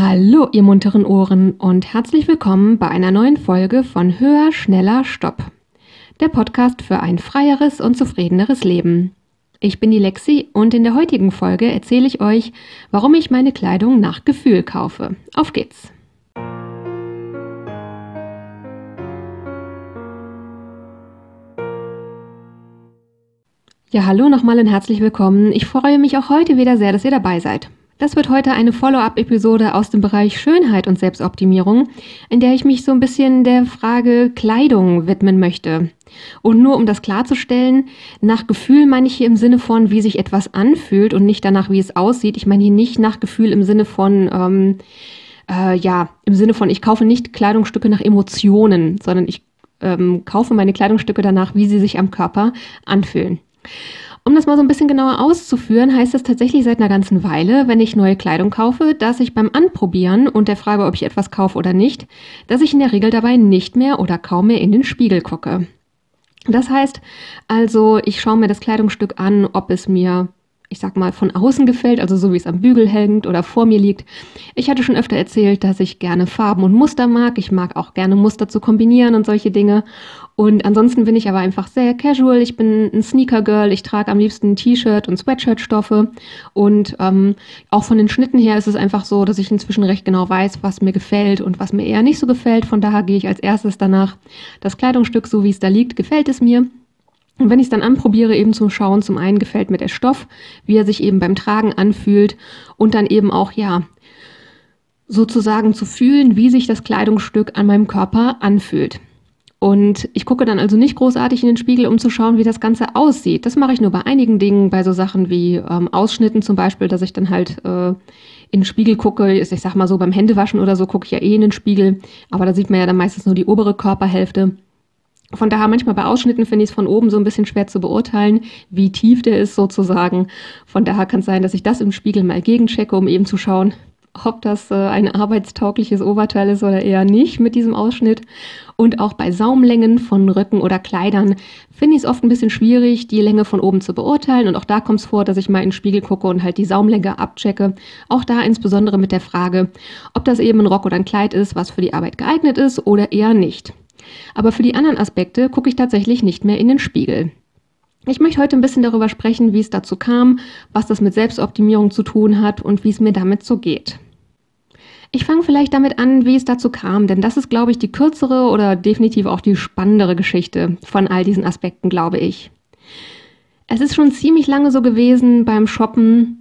Hallo, ihr munteren Ohren und herzlich willkommen bei einer neuen Folge von Höher, Schneller, Stopp. Der Podcast für ein freieres und zufriedeneres Leben. Ich bin die Lexi und in der heutigen Folge erzähle ich euch, warum ich meine Kleidung nach Gefühl kaufe. Auf geht's! Ja, hallo nochmal und herzlich willkommen. Ich freue mich auch heute wieder sehr, dass ihr dabei seid. Das wird heute eine Follow-up-Episode aus dem Bereich Schönheit und Selbstoptimierung, in der ich mich so ein bisschen der Frage Kleidung widmen möchte. Und nur um das klarzustellen, nach Gefühl meine ich hier im Sinne von, wie sich etwas anfühlt und nicht danach, wie es aussieht. Ich meine hier nicht nach Gefühl im Sinne von, ähm, äh, ja, im Sinne von, ich kaufe nicht Kleidungsstücke nach Emotionen, sondern ich ähm, kaufe meine Kleidungsstücke danach, wie sie sich am Körper anfühlen. Um das mal so ein bisschen genauer auszuführen, heißt es tatsächlich seit einer ganzen Weile, wenn ich neue Kleidung kaufe, dass ich beim Anprobieren und der Frage, ob ich etwas kaufe oder nicht, dass ich in der Regel dabei nicht mehr oder kaum mehr in den Spiegel gucke. Das heißt also, ich schaue mir das Kleidungsstück an, ob es mir ich sag mal, von außen gefällt, also so wie es am Bügel hängt oder vor mir liegt. Ich hatte schon öfter erzählt, dass ich gerne Farben und Muster mag. Ich mag auch gerne Muster zu kombinieren und solche Dinge. Und ansonsten bin ich aber einfach sehr casual. Ich bin ein Sneaker-Girl. Ich trage am liebsten T-Shirt und Sweatshirt-Stoffe. Und ähm, auch von den Schnitten her ist es einfach so, dass ich inzwischen recht genau weiß, was mir gefällt und was mir eher nicht so gefällt. Von daher gehe ich als erstes danach. Das Kleidungsstück, so wie es da liegt, gefällt es mir. Und wenn ich es dann anprobiere, eben zum Schauen, zum einen gefällt mir der Stoff, wie er sich eben beim Tragen anfühlt und dann eben auch, ja, sozusagen zu fühlen, wie sich das Kleidungsstück an meinem Körper anfühlt. Und ich gucke dann also nicht großartig in den Spiegel, um zu schauen, wie das Ganze aussieht. Das mache ich nur bei einigen Dingen, bei so Sachen wie ähm, Ausschnitten zum Beispiel, dass ich dann halt äh, in den Spiegel gucke. Ich sag mal so, beim Händewaschen oder so gucke ich ja eh in den Spiegel, aber da sieht man ja dann meistens nur die obere Körperhälfte. Von daher manchmal bei Ausschnitten finde ich es von oben so ein bisschen schwer zu beurteilen, wie tief der ist sozusagen. Von daher kann es sein, dass ich das im Spiegel mal gegenchecke, um eben zu schauen, ob das äh, ein arbeitstaugliches Oberteil ist oder eher nicht mit diesem Ausschnitt. Und auch bei Saumlängen von Röcken oder Kleidern finde ich es oft ein bisschen schwierig, die Länge von oben zu beurteilen. Und auch da kommt es vor, dass ich mal in den Spiegel gucke und halt die Saumlänge abchecke. Auch da insbesondere mit der Frage, ob das eben ein Rock oder ein Kleid ist, was für die Arbeit geeignet ist oder eher nicht. Aber für die anderen Aspekte gucke ich tatsächlich nicht mehr in den Spiegel. Ich möchte heute ein bisschen darüber sprechen, wie es dazu kam, was das mit Selbstoptimierung zu tun hat und wie es mir damit so geht. Ich fange vielleicht damit an, wie es dazu kam, denn das ist, glaube ich, die kürzere oder definitiv auch die spannendere Geschichte von all diesen Aspekten, glaube ich. Es ist schon ziemlich lange so gewesen beim Shoppen,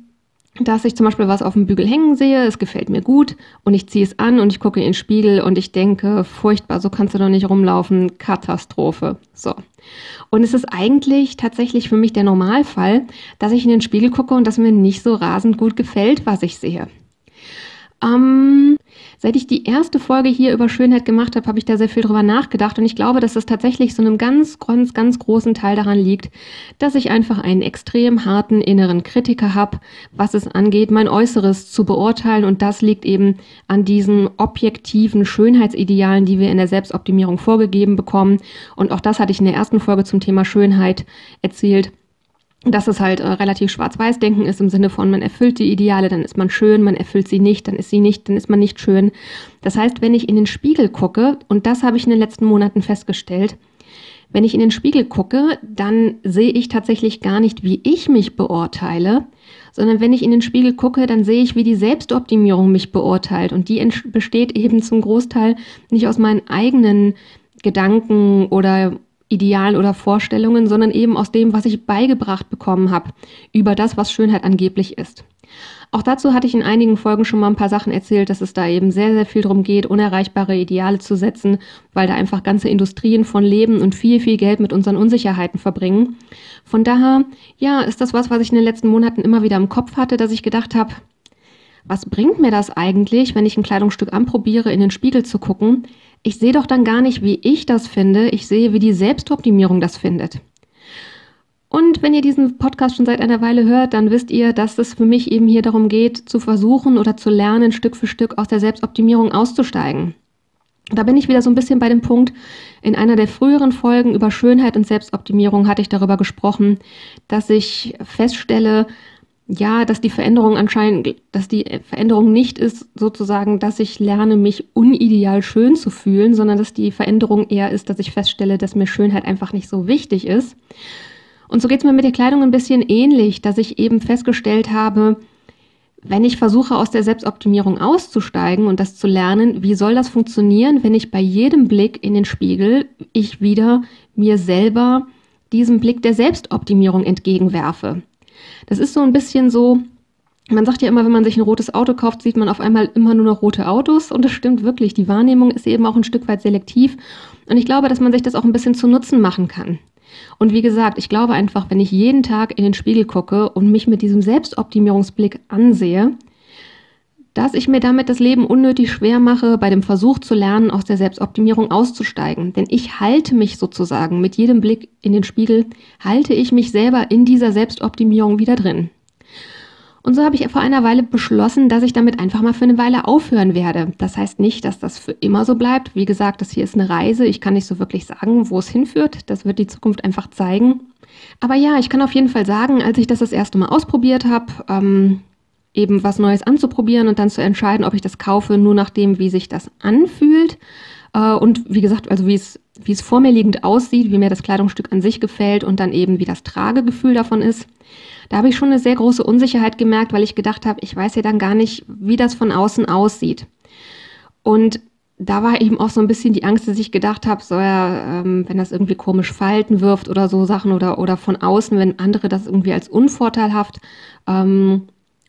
dass ich zum Beispiel was auf dem Bügel hängen sehe, es gefällt mir gut und ich ziehe es an und ich gucke in den Spiegel und ich denke, furchtbar, so kannst du doch nicht rumlaufen, Katastrophe. So. Und es ist eigentlich tatsächlich für mich der Normalfall, dass ich in den Spiegel gucke und dass mir nicht so rasend gut gefällt, was ich sehe. Ähm, Seit ich die erste Folge hier über Schönheit gemacht habe, habe ich da sehr viel drüber nachgedacht. Und ich glaube, dass es tatsächlich so einem ganz, ganz, ganz großen Teil daran liegt, dass ich einfach einen extrem harten inneren Kritiker habe, was es angeht, mein Äußeres zu beurteilen. Und das liegt eben an diesen objektiven Schönheitsidealen, die wir in der Selbstoptimierung vorgegeben bekommen. Und auch das hatte ich in der ersten Folge zum Thema Schönheit erzählt dass es halt äh, relativ schwarz-weiß-denken ist im Sinne von, man erfüllt die Ideale, dann ist man schön, man erfüllt sie nicht, dann ist sie nicht, dann ist man nicht schön. Das heißt, wenn ich in den Spiegel gucke, und das habe ich in den letzten Monaten festgestellt, wenn ich in den Spiegel gucke, dann sehe ich tatsächlich gar nicht, wie ich mich beurteile, sondern wenn ich in den Spiegel gucke, dann sehe ich, wie die Selbstoptimierung mich beurteilt. Und die besteht eben zum Großteil nicht aus meinen eigenen Gedanken oder Idealen oder Vorstellungen, sondern eben aus dem, was ich beigebracht bekommen habe über das, was Schönheit angeblich ist. Auch dazu hatte ich in einigen Folgen schon mal ein paar Sachen erzählt, dass es da eben sehr, sehr viel darum geht, unerreichbare Ideale zu setzen, weil da einfach ganze Industrien von leben und viel, viel Geld mit unseren Unsicherheiten verbringen. Von daher, ja, ist das was, was ich in den letzten Monaten immer wieder im Kopf hatte, dass ich gedacht habe, was bringt mir das eigentlich, wenn ich ein Kleidungsstück anprobiere, in den Spiegel zu gucken? Ich sehe doch dann gar nicht, wie ich das finde, ich sehe, wie die Selbstoptimierung das findet. Und wenn ihr diesen Podcast schon seit einer Weile hört, dann wisst ihr, dass es für mich eben hier darum geht, zu versuchen oder zu lernen, Stück für Stück aus der Selbstoptimierung auszusteigen. Da bin ich wieder so ein bisschen bei dem Punkt, in einer der früheren Folgen über Schönheit und Selbstoptimierung hatte ich darüber gesprochen, dass ich feststelle, ja, dass die Veränderung anscheinend, dass die Veränderung nicht ist sozusagen, dass ich lerne, mich unideal schön zu fühlen, sondern dass die Veränderung eher ist, dass ich feststelle, dass mir Schönheit einfach nicht so wichtig ist. Und so geht es mir mit der Kleidung ein bisschen ähnlich, dass ich eben festgestellt habe, wenn ich versuche, aus der Selbstoptimierung auszusteigen und das zu lernen, wie soll das funktionieren, wenn ich bei jedem Blick in den Spiegel ich wieder mir selber diesen Blick der Selbstoptimierung entgegenwerfe? Das ist so ein bisschen so, man sagt ja immer, wenn man sich ein rotes Auto kauft, sieht man auf einmal immer nur noch rote Autos. Und das stimmt wirklich. Die Wahrnehmung ist eben auch ein Stück weit selektiv. Und ich glaube, dass man sich das auch ein bisschen zu Nutzen machen kann. Und wie gesagt, ich glaube einfach, wenn ich jeden Tag in den Spiegel gucke und mich mit diesem Selbstoptimierungsblick ansehe, dass ich mir damit das Leben unnötig schwer mache, bei dem Versuch zu lernen, aus der Selbstoptimierung auszusteigen. Denn ich halte mich sozusagen mit jedem Blick in den Spiegel, halte ich mich selber in dieser Selbstoptimierung wieder drin. Und so habe ich vor einer Weile beschlossen, dass ich damit einfach mal für eine Weile aufhören werde. Das heißt nicht, dass das für immer so bleibt. Wie gesagt, das hier ist eine Reise. Ich kann nicht so wirklich sagen, wo es hinführt. Das wird die Zukunft einfach zeigen. Aber ja, ich kann auf jeden Fall sagen, als ich das das erste Mal ausprobiert habe, ähm, eben was Neues anzuprobieren und dann zu entscheiden, ob ich das kaufe, nur nachdem, wie sich das anfühlt. Äh, und wie gesagt, also wie es, wie es vor mir liegend aussieht, wie mir das Kleidungsstück an sich gefällt und dann eben, wie das Tragegefühl davon ist. Da habe ich schon eine sehr große Unsicherheit gemerkt, weil ich gedacht habe, ich weiß ja dann gar nicht, wie das von außen aussieht. Und da war eben auch so ein bisschen die Angst, dass ich gedacht habe, so ja, ähm, wenn das irgendwie komisch Falten wirft oder so Sachen oder, oder von außen, wenn andere das irgendwie als unvorteilhaft ähm,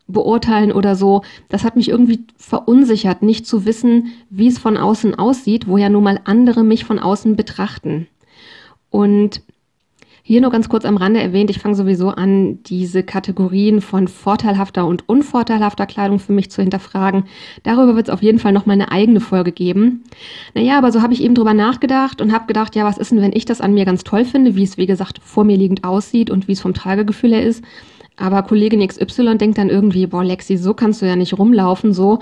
beurteilen oder so. Das hat mich irgendwie verunsichert, nicht zu wissen, wie es von außen aussieht, wo ja nun mal andere mich von außen betrachten. Und hier nur ganz kurz am Rande erwähnt, ich fange sowieso an, diese Kategorien von vorteilhafter und unvorteilhafter Kleidung für mich zu hinterfragen. Darüber wird es auf jeden Fall noch mal eine eigene Folge geben. Naja, aber so habe ich eben drüber nachgedacht und habe gedacht, ja, was ist denn, wenn ich das an mir ganz toll finde, wie es, wie gesagt, vor mir liegend aussieht und wie es vom Tragegefühl her ist. Aber Kollegin XY denkt dann irgendwie, boah, Lexi, so kannst du ja nicht rumlaufen, so.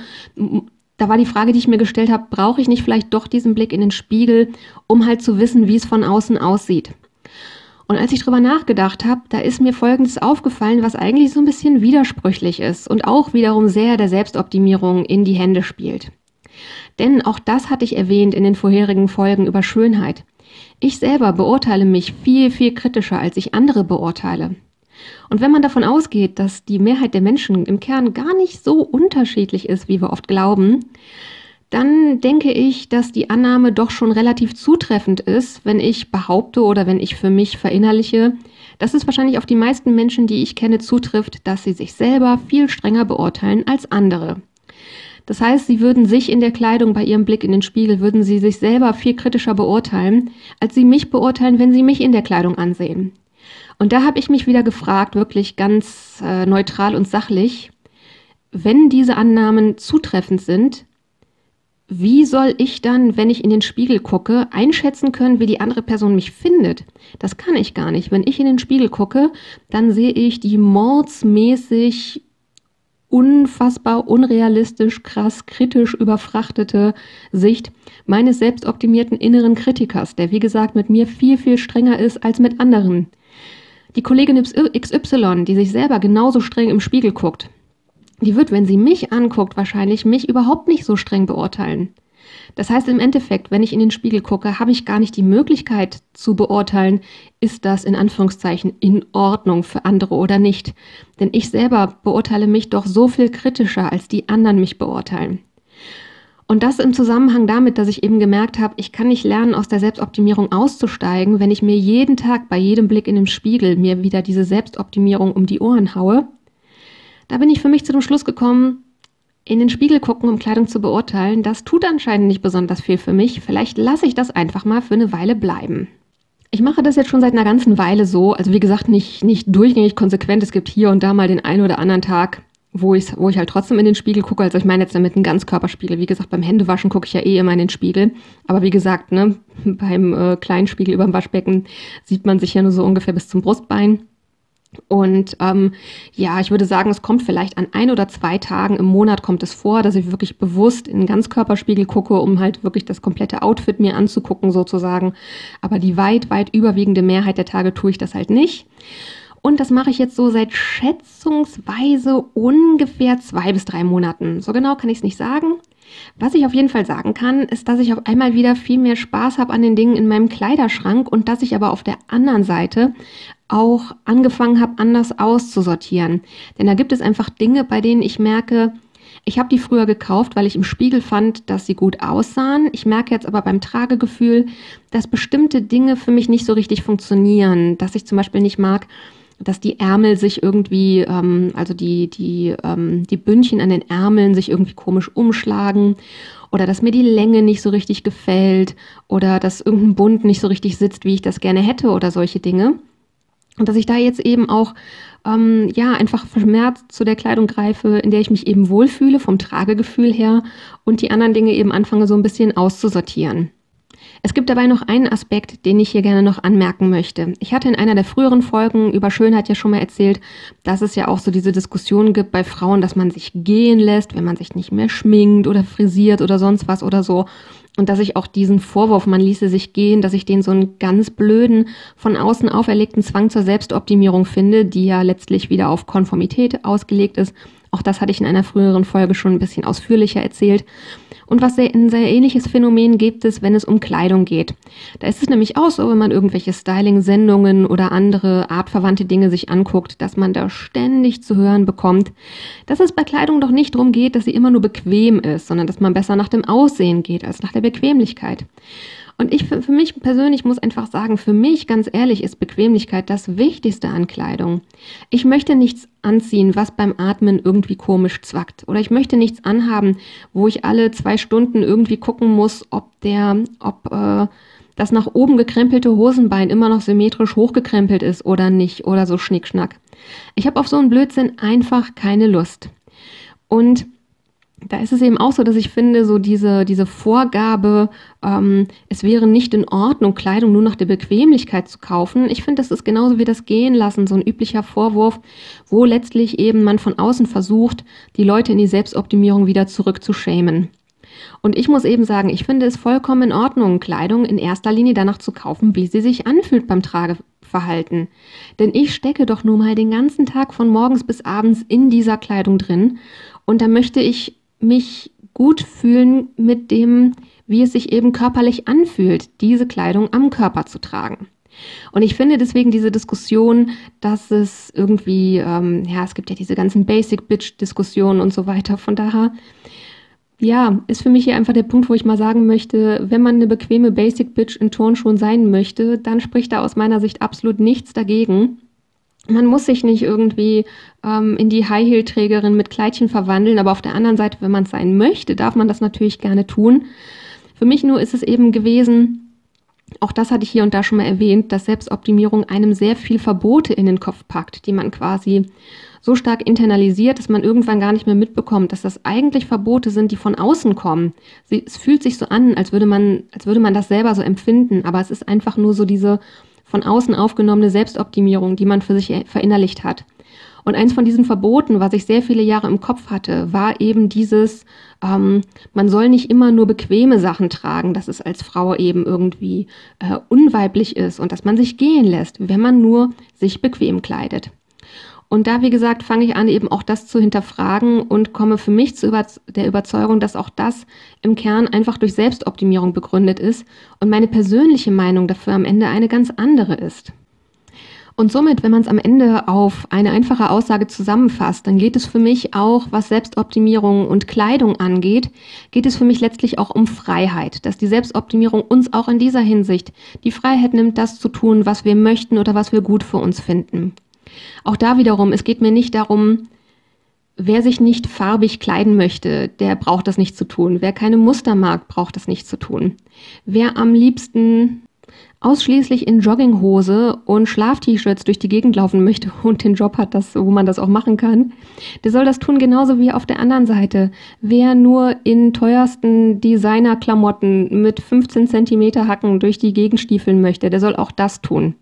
Da war die Frage, die ich mir gestellt habe, brauche ich nicht vielleicht doch diesen Blick in den Spiegel, um halt zu wissen, wie es von außen aussieht? Und als ich drüber nachgedacht habe, da ist mir Folgendes aufgefallen, was eigentlich so ein bisschen widersprüchlich ist und auch wiederum sehr der Selbstoptimierung in die Hände spielt. Denn auch das hatte ich erwähnt in den vorherigen Folgen über Schönheit. Ich selber beurteile mich viel, viel kritischer, als ich andere beurteile. Und wenn man davon ausgeht, dass die Mehrheit der Menschen im Kern gar nicht so unterschiedlich ist, wie wir oft glauben, dann denke ich, dass die Annahme doch schon relativ zutreffend ist, wenn ich behaupte oder wenn ich für mich verinnerliche, dass es wahrscheinlich auf die meisten Menschen, die ich kenne, zutrifft, dass sie sich selber viel strenger beurteilen als andere. Das heißt, sie würden sich in der Kleidung bei ihrem Blick in den Spiegel, würden sie sich selber viel kritischer beurteilen, als sie mich beurteilen, wenn sie mich in der Kleidung ansehen. Und da habe ich mich wieder gefragt, wirklich ganz äh, neutral und sachlich, wenn diese Annahmen zutreffend sind, wie soll ich dann, wenn ich in den Spiegel gucke, einschätzen können, wie die andere Person mich findet? Das kann ich gar nicht. Wenn ich in den Spiegel gucke, dann sehe ich die mordsmäßig unfassbar unrealistisch, krass, kritisch überfrachtete Sicht meines selbstoptimierten inneren Kritikers, der wie gesagt mit mir viel, viel strenger ist als mit anderen. Die Kollegin XY, die sich selber genauso streng im Spiegel guckt, die wird, wenn sie mich anguckt, wahrscheinlich mich überhaupt nicht so streng beurteilen. Das heißt im Endeffekt, wenn ich in den Spiegel gucke, habe ich gar nicht die Möglichkeit zu beurteilen, ist das in Anführungszeichen in Ordnung für andere oder nicht. Denn ich selber beurteile mich doch so viel kritischer, als die anderen mich beurteilen. Und das im Zusammenhang damit, dass ich eben gemerkt habe, ich kann nicht lernen, aus der Selbstoptimierung auszusteigen, wenn ich mir jeden Tag bei jedem Blick in den Spiegel mir wieder diese Selbstoptimierung um die Ohren haue. Da bin ich für mich zu dem Schluss gekommen, in den Spiegel gucken, um Kleidung zu beurteilen, das tut anscheinend nicht besonders viel für mich. Vielleicht lasse ich das einfach mal für eine Weile bleiben. Ich mache das jetzt schon seit einer ganzen Weile so, also wie gesagt, nicht, nicht durchgängig konsequent. Es gibt hier und da mal den einen oder anderen Tag, wo ich, wo ich halt trotzdem in den Spiegel gucke. Also ich meine jetzt damit einen Ganzkörperspiegel. Wie gesagt, beim Händewaschen gucke ich ja eh immer in den Spiegel. Aber wie gesagt, ne, beim äh, kleinen Spiegel über dem Waschbecken sieht man sich ja nur so ungefähr bis zum Brustbein. Und ähm, ja, ich würde sagen, es kommt vielleicht an ein oder zwei Tagen im Monat kommt es vor, dass ich wirklich bewusst in den Ganzkörperspiegel gucke, um halt wirklich das komplette Outfit mir anzugucken sozusagen. Aber die weit, weit überwiegende Mehrheit der Tage tue ich das halt nicht. Und das mache ich jetzt so seit schätzungsweise ungefähr zwei bis drei Monaten. So genau kann ich es nicht sagen. Was ich auf jeden Fall sagen kann, ist, dass ich auf einmal wieder viel mehr Spaß habe an den Dingen in meinem Kleiderschrank und dass ich aber auf der anderen Seite auch angefangen habe, anders auszusortieren. Denn da gibt es einfach Dinge, bei denen ich merke, ich habe die früher gekauft, weil ich im Spiegel fand, dass sie gut aussahen. Ich merke jetzt aber beim Tragegefühl, dass bestimmte Dinge für mich nicht so richtig funktionieren. Dass ich zum Beispiel nicht mag, dass die Ärmel sich irgendwie, ähm, also die, die, ähm, die Bündchen an den Ärmeln sich irgendwie komisch umschlagen oder dass mir die Länge nicht so richtig gefällt oder dass irgendein Bund nicht so richtig sitzt, wie ich das gerne hätte oder solche Dinge. Und dass ich da jetzt eben auch ähm, ja einfach vermehrt zu der Kleidung greife, in der ich mich eben wohlfühle vom Tragegefühl her und die anderen Dinge eben anfange so ein bisschen auszusortieren. Es gibt dabei noch einen Aspekt, den ich hier gerne noch anmerken möchte. Ich hatte in einer der früheren Folgen über Schönheit ja schon mal erzählt, dass es ja auch so diese Diskussion gibt bei Frauen, dass man sich gehen lässt, wenn man sich nicht mehr schminkt oder frisiert oder sonst was oder so. Und dass ich auch diesen Vorwurf, man ließe sich gehen, dass ich den so einen ganz blöden, von außen auferlegten Zwang zur Selbstoptimierung finde, die ja letztlich wieder auf Konformität ausgelegt ist. Auch das hatte ich in einer früheren Folge schon ein bisschen ausführlicher erzählt. Und was sehr, ein sehr ähnliches Phänomen gibt es, wenn es um Kleidung geht. Da ist es nämlich auch so, wenn man irgendwelche Styling-Sendungen oder andere artverwandte Dinge sich anguckt, dass man da ständig zu hören bekommt, dass es bei Kleidung doch nicht darum geht, dass sie immer nur bequem ist, sondern dass man besser nach dem Aussehen geht als nach der Bequemlichkeit. Und ich für, für mich persönlich muss einfach sagen, für mich ganz ehrlich ist Bequemlichkeit das Wichtigste an Kleidung. Ich möchte nichts anziehen, was beim Atmen irgendwie komisch zwackt. Oder ich möchte nichts anhaben, wo ich alle zwei Stunden irgendwie gucken muss, ob der, ob äh, das nach oben gekrempelte Hosenbein immer noch symmetrisch hochgekrempelt ist oder nicht oder so Schnickschnack. Ich habe auf so einen Blödsinn einfach keine Lust. Und da ist es eben auch so, dass ich finde, so diese, diese Vorgabe, ähm, es wäre nicht in Ordnung, Kleidung nur nach der Bequemlichkeit zu kaufen. Ich finde, das ist genauso wie das Gehen lassen, so ein üblicher Vorwurf, wo letztlich eben man von außen versucht, die Leute in die Selbstoptimierung wieder zurückzuschämen. Und ich muss eben sagen, ich finde es vollkommen in Ordnung, Kleidung in erster Linie danach zu kaufen, wie sie sich anfühlt beim Trageverhalten. Denn ich stecke doch nun mal den ganzen Tag von morgens bis abends in dieser Kleidung drin. Und da möchte ich mich gut fühlen mit dem, wie es sich eben körperlich anfühlt, diese Kleidung am Körper zu tragen. Und ich finde deswegen diese Diskussion, dass es irgendwie, ähm, ja, es gibt ja diese ganzen Basic-Bitch-Diskussionen und so weiter. Von daher, ja, ist für mich hier einfach der Punkt, wo ich mal sagen möchte, wenn man eine bequeme Basic-Bitch in Turnschuhen sein möchte, dann spricht da aus meiner Sicht absolut nichts dagegen. Man muss sich nicht irgendwie ähm, in die High-Heel-Trägerin mit Kleidchen verwandeln, aber auf der anderen Seite, wenn man es sein möchte, darf man das natürlich gerne tun. Für mich nur ist es eben gewesen, auch das hatte ich hier und da schon mal erwähnt, dass Selbstoptimierung einem sehr viel Verbote in den Kopf packt, die man quasi so stark internalisiert, dass man irgendwann gar nicht mehr mitbekommt, dass das eigentlich Verbote sind, die von außen kommen. Sie, es fühlt sich so an, als würde man, als würde man das selber so empfinden, aber es ist einfach nur so diese von außen aufgenommene Selbstoptimierung, die man für sich verinnerlicht hat. Und eins von diesen Verboten, was ich sehr viele Jahre im Kopf hatte, war eben dieses, ähm, man soll nicht immer nur bequeme Sachen tragen, dass es als Frau eben irgendwie äh, unweiblich ist und dass man sich gehen lässt, wenn man nur sich bequem kleidet. Und da, wie gesagt, fange ich an, eben auch das zu hinterfragen und komme für mich zu der Überzeugung, dass auch das im Kern einfach durch Selbstoptimierung begründet ist und meine persönliche Meinung dafür am Ende eine ganz andere ist. Und somit, wenn man es am Ende auf eine einfache Aussage zusammenfasst, dann geht es für mich auch, was Selbstoptimierung und Kleidung angeht, geht es für mich letztlich auch um Freiheit, dass die Selbstoptimierung uns auch in dieser Hinsicht die Freiheit nimmt, das zu tun, was wir möchten oder was wir gut für uns finden. Auch da wiederum, es geht mir nicht darum, wer sich nicht farbig kleiden möchte, der braucht das nicht zu tun. Wer keine Muster mag, braucht das nicht zu tun. Wer am liebsten ausschließlich in Jogginghose und Schlaf-T-Shirts durch die Gegend laufen möchte und den Job hat, das, wo man das auch machen kann, der soll das tun, genauso wie auf der anderen Seite. Wer nur in teuersten Designer-Klamotten mit 15 Zentimeter Hacken durch die Gegend stiefeln möchte, der soll auch das tun.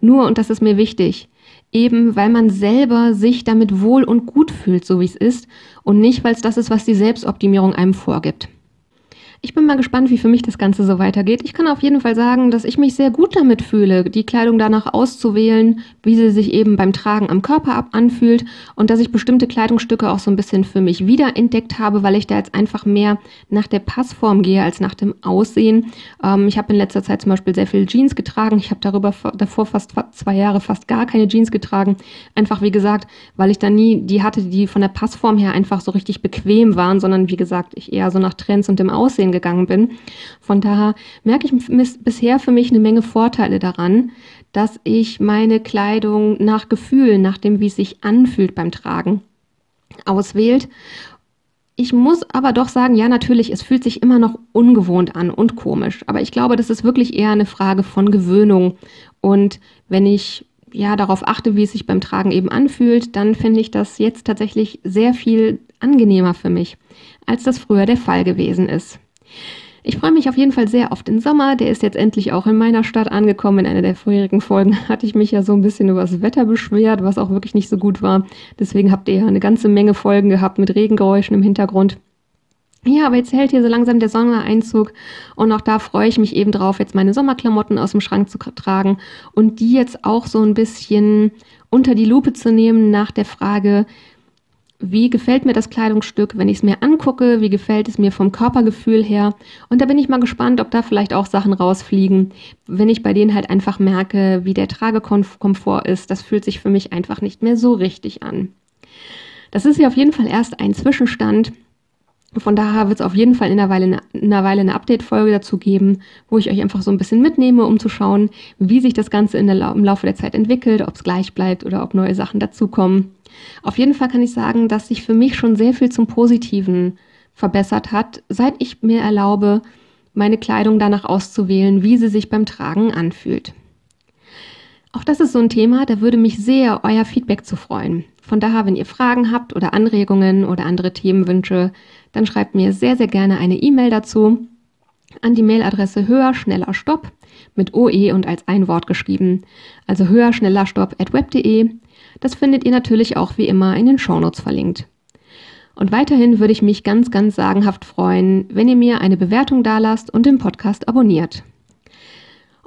Nur, und das ist mir wichtig, eben weil man selber sich damit wohl und gut fühlt, so wie es ist, und nicht, weil es das ist, was die Selbstoptimierung einem vorgibt. Ich bin mal gespannt, wie für mich das Ganze so weitergeht. Ich kann auf jeden Fall sagen, dass ich mich sehr gut damit fühle, die Kleidung danach auszuwählen, wie sie sich eben beim Tragen am Körper ab anfühlt und dass ich bestimmte Kleidungsstücke auch so ein bisschen für mich wiederentdeckt habe, weil ich da jetzt einfach mehr nach der Passform gehe als nach dem Aussehen. Ähm, ich habe in letzter Zeit zum Beispiel sehr viel Jeans getragen. Ich habe darüber davor fast zwei Jahre fast gar keine Jeans getragen. Einfach wie gesagt, weil ich da nie die hatte, die von der Passform her einfach so richtig bequem waren, sondern wie gesagt, ich eher so nach Trends und dem Aussehen gegangen bin. Von daher merke ich bisher für mich eine Menge Vorteile daran, dass ich meine Kleidung nach Gefühl, nach dem, wie es sich anfühlt beim Tragen, auswählt. Ich muss aber doch sagen, ja, natürlich, es fühlt sich immer noch ungewohnt an und komisch. Aber ich glaube, das ist wirklich eher eine Frage von Gewöhnung. Und wenn ich ja darauf achte, wie es sich beim Tragen eben anfühlt, dann finde ich das jetzt tatsächlich sehr viel angenehmer für mich, als das früher der Fall gewesen ist. Ich freue mich auf jeden Fall sehr auf den Sommer. Der ist jetzt endlich auch in meiner Stadt angekommen. In einer der vorherigen Folgen hatte ich mich ja so ein bisschen über das Wetter beschwert, was auch wirklich nicht so gut war. Deswegen habt ihr ja eine ganze Menge Folgen gehabt mit Regengeräuschen im Hintergrund. Ja, aber jetzt hält hier so langsam der Sommereinzug und auch da freue ich mich eben drauf, jetzt meine Sommerklamotten aus dem Schrank zu tragen und die jetzt auch so ein bisschen unter die Lupe zu nehmen nach der Frage, wie gefällt mir das Kleidungsstück, wenn ich es mir angucke, wie gefällt es mir vom Körpergefühl her. Und da bin ich mal gespannt, ob da vielleicht auch Sachen rausfliegen, wenn ich bei denen halt einfach merke, wie der Tragekomfort ist. Das fühlt sich für mich einfach nicht mehr so richtig an. Das ist ja auf jeden Fall erst ein Zwischenstand. Von daher wird es auf jeden Fall in einer Weile eine, in eine Update-Folge dazu geben, wo ich euch einfach so ein bisschen mitnehme, um zu schauen, wie sich das Ganze der, im Laufe der Zeit entwickelt, ob es gleich bleibt oder ob neue Sachen dazukommen. Auf jeden Fall kann ich sagen, dass sich für mich schon sehr viel zum Positiven verbessert hat, seit ich mir erlaube, meine Kleidung danach auszuwählen, wie sie sich beim Tragen anfühlt. Auch das ist so ein Thema, da würde mich sehr euer Feedback zu freuen. Von daher, wenn ihr Fragen habt oder Anregungen oder andere Themenwünsche, dann schreibt mir sehr, sehr gerne eine E-Mail dazu an die Mailadresse höher, schneller, stopp mit OE und als ein Wort geschrieben. Also höher, schneller, stopp at web.de. Das findet ihr natürlich auch wie immer in den Shownotes verlinkt. Und weiterhin würde ich mich ganz, ganz sagenhaft freuen, wenn ihr mir eine Bewertung dalasst und den Podcast abonniert.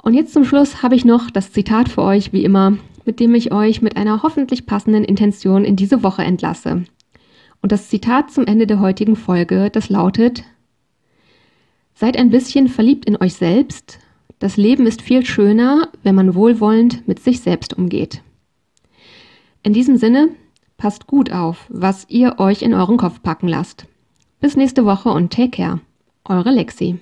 Und jetzt zum Schluss habe ich noch das Zitat für euch, wie immer, mit dem ich euch mit einer hoffentlich passenden Intention in diese Woche entlasse. Und das Zitat zum Ende der heutigen Folge, das lautet, Seid ein bisschen verliebt in euch selbst. Das Leben ist viel schöner, wenn man wohlwollend mit sich selbst umgeht. In diesem Sinne, passt gut auf, was ihr euch in euren Kopf packen lasst. Bis nächste Woche und take care. Eure Lexi.